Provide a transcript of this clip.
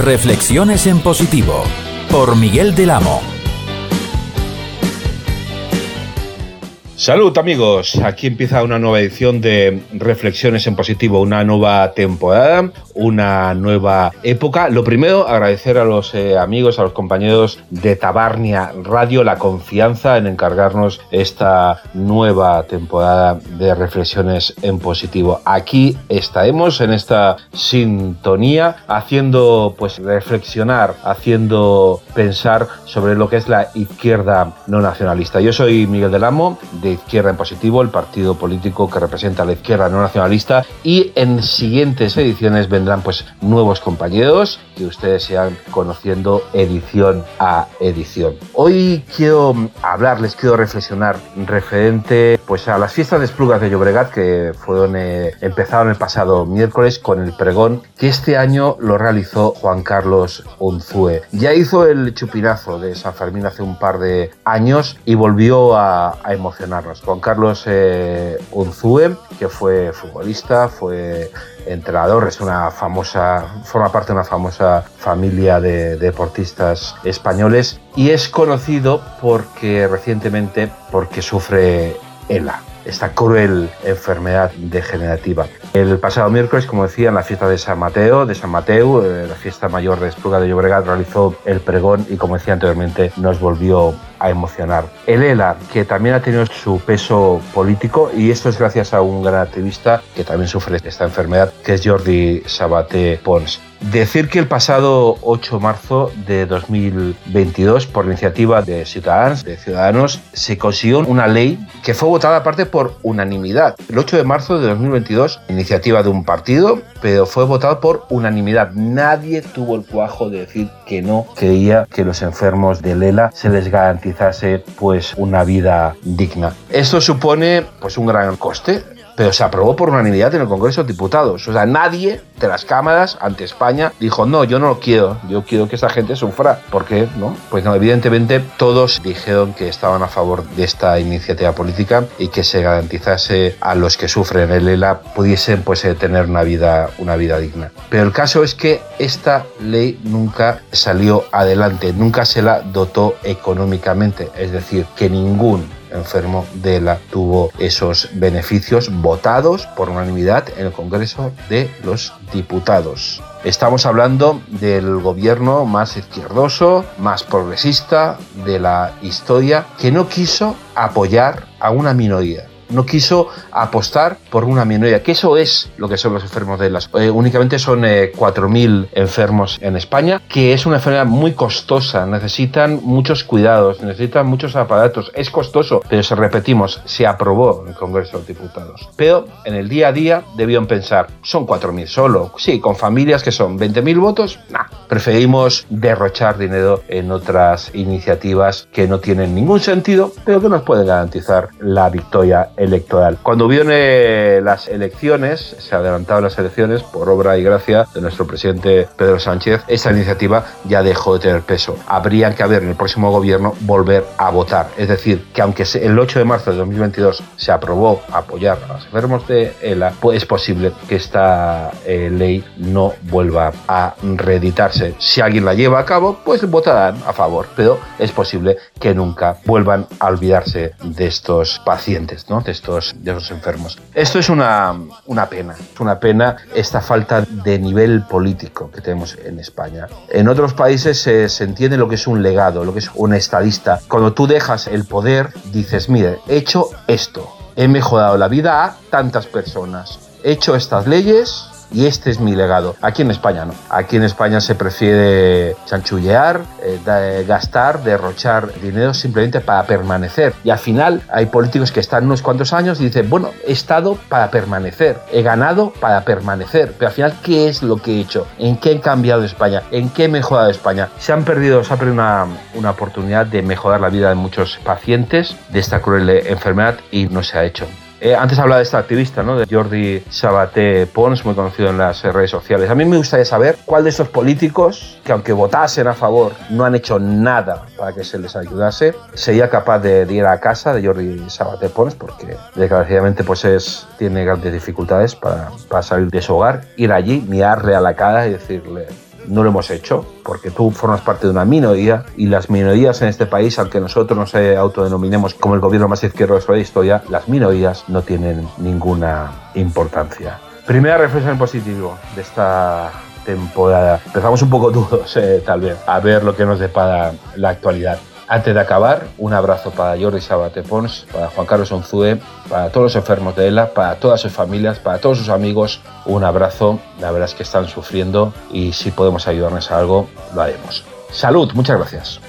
Reflexiones en positivo por Miguel del Amo. Salud amigos, aquí empieza una nueva edición de Reflexiones en Positivo, una nueva temporada, una nueva época. Lo primero, agradecer a los eh, amigos, a los compañeros de Tabarnia Radio la confianza en encargarnos esta nueva temporada de Reflexiones en Positivo. Aquí estaremos en esta sintonía haciendo pues reflexionar, haciendo pensar sobre lo que es la izquierda no nacionalista. Yo soy Miguel del Amo de Izquierda en Positivo, el partido político que representa a la izquierda no nacionalista y en siguientes ediciones vendrán pues nuevos compañeros que ustedes se van conociendo edición a edición. Hoy quiero hablarles, quiero reflexionar referente pues a las fiestas de Esplugas de Llobregat que fueron eh, empezaron el pasado miércoles con el pregón que este año lo realizó Juan Carlos Unzue. Ya hizo el chupinazo de San Fermín hace un par de años y volvió a emocionar Juan Carlos eh, Unzue, que fue futbolista, fue entrenador, es una famosa, forma parte de una famosa familia de deportistas españoles y es conocido porque recientemente porque sufre ELA esta cruel enfermedad degenerativa. El pasado miércoles, como decía, en la fiesta de San Mateo, de San Mateo, eh, la fiesta mayor de Espluga de Llobregat, realizó el pregón y, como decía anteriormente, nos volvió a emocionar. El ELA, que también ha tenido su peso político, y esto es gracias a un gran activista que también sufre esta enfermedad, que es Jordi Sabaté Pons. Decir que el pasado 8 de marzo de 2022, por iniciativa de Ciudadanos, de Ciudadanos, se consiguió una ley que fue votada aparte por unanimidad. El 8 de marzo de 2022, iniciativa de un partido, pero fue votado por unanimidad. Nadie tuvo el cuajo de decir que no creía que los enfermos de Lela se les garantizase pues una vida digna. Esto supone pues un gran coste pero se aprobó por unanimidad en el Congreso de Diputados. O sea, nadie de las cámaras ante España dijo, no, yo no lo quiero, yo quiero que esta gente sufra. ¿Por qué? No, pues no, evidentemente todos dijeron que estaban a favor de esta iniciativa política y que se garantizase a los que sufren el ELA pudiesen pues eh, tener una vida, una vida digna. Pero el caso es que esta ley nunca salió adelante, nunca se la dotó económicamente, es decir, que ningún enfermo de la tuvo esos beneficios votados por unanimidad en el Congreso de los Diputados. Estamos hablando del gobierno más izquierdoso, más progresista de la historia, que no quiso apoyar a una minoría no quiso apostar por una minoría, que eso es lo que son los enfermos de las. Eh, únicamente son 4.000 eh, enfermos en España, que es una enfermedad muy costosa, necesitan muchos cuidados, necesitan muchos aparatos, es costoso, pero si repetimos, se aprobó en el Congreso de Diputados. Pero en el día a día debían pensar, son 4.000 solo, sí, con familias que son 20.000 votos, nah, preferimos derrochar dinero en otras iniciativas que no tienen ningún sentido, pero que nos pueden garantizar la victoria electoral. Cuando viene las elecciones, se adelantaron las elecciones por obra y gracia de nuestro presidente Pedro Sánchez, esa iniciativa ya dejó de tener peso. Habría que haber en el próximo gobierno volver a votar. Es decir, que aunque el 8 de marzo de 2022 se aprobó apoyar a los enfermos de ELA, pues es posible que esta eh, ley no vuelva a reeditarse. Si alguien la lleva a cabo, pues votarán a favor, pero es posible que nunca vuelvan a olvidarse de estos pacientes, ¿no? de, estos, de estos enfermos. Esto es una, una pena, es una pena esta falta de nivel político que tenemos en España. En otros países se, se entiende lo que es un legado, lo que es un estadista. Cuando tú dejas el poder, dices, mire, he hecho esto, he mejorado la vida a tantas personas, he hecho estas leyes, y este es mi legado. Aquí en España no. Aquí en España se prefiere chanchullear, eh, gastar, derrochar dinero simplemente para permanecer. Y al final hay políticos que están unos cuantos años y dicen, bueno, he estado para permanecer, he ganado para permanecer. Pero al final, ¿qué es lo que he hecho? ¿En qué he cambiado España? ¿En qué he mejorado España? Se han perdido, se ha perdido una oportunidad de mejorar la vida de muchos pacientes de esta cruel enfermedad y no se ha hecho. Eh, antes hablaba de esta activista, ¿no? de Jordi Sabaté Pons, muy conocido en las redes sociales. A mí me gustaría saber cuál de estos políticos, que aunque votasen a favor, no han hecho nada para que se les ayudase, sería capaz de, ir a casa de Jordi Sabaté Pons, porque desgraciadamente pues es, tiene grandes dificultades para salir de su hogar, ir allí, mirarle a la cara y decirle, no lo hemos hecho, porque tú formas parte de una minoría y las minorías en este país, aunque nosotros nos autodenominemos como el gobierno más izquierdo de la historia, las minorías no tienen ninguna importancia. Primera reflexión positivo de esta temporada. Empezamos un poco duros, eh, tal vez, a ver lo que nos depara la actualidad. Antes de acabar, un abrazo para Jordi Sabate Pons, para Juan Carlos Onzue, para todos los enfermos de ELA, para todas sus familias, para todos sus amigos. Un abrazo, la verdad es que están sufriendo y si podemos ayudarles a algo, lo haremos. Salud, muchas gracias.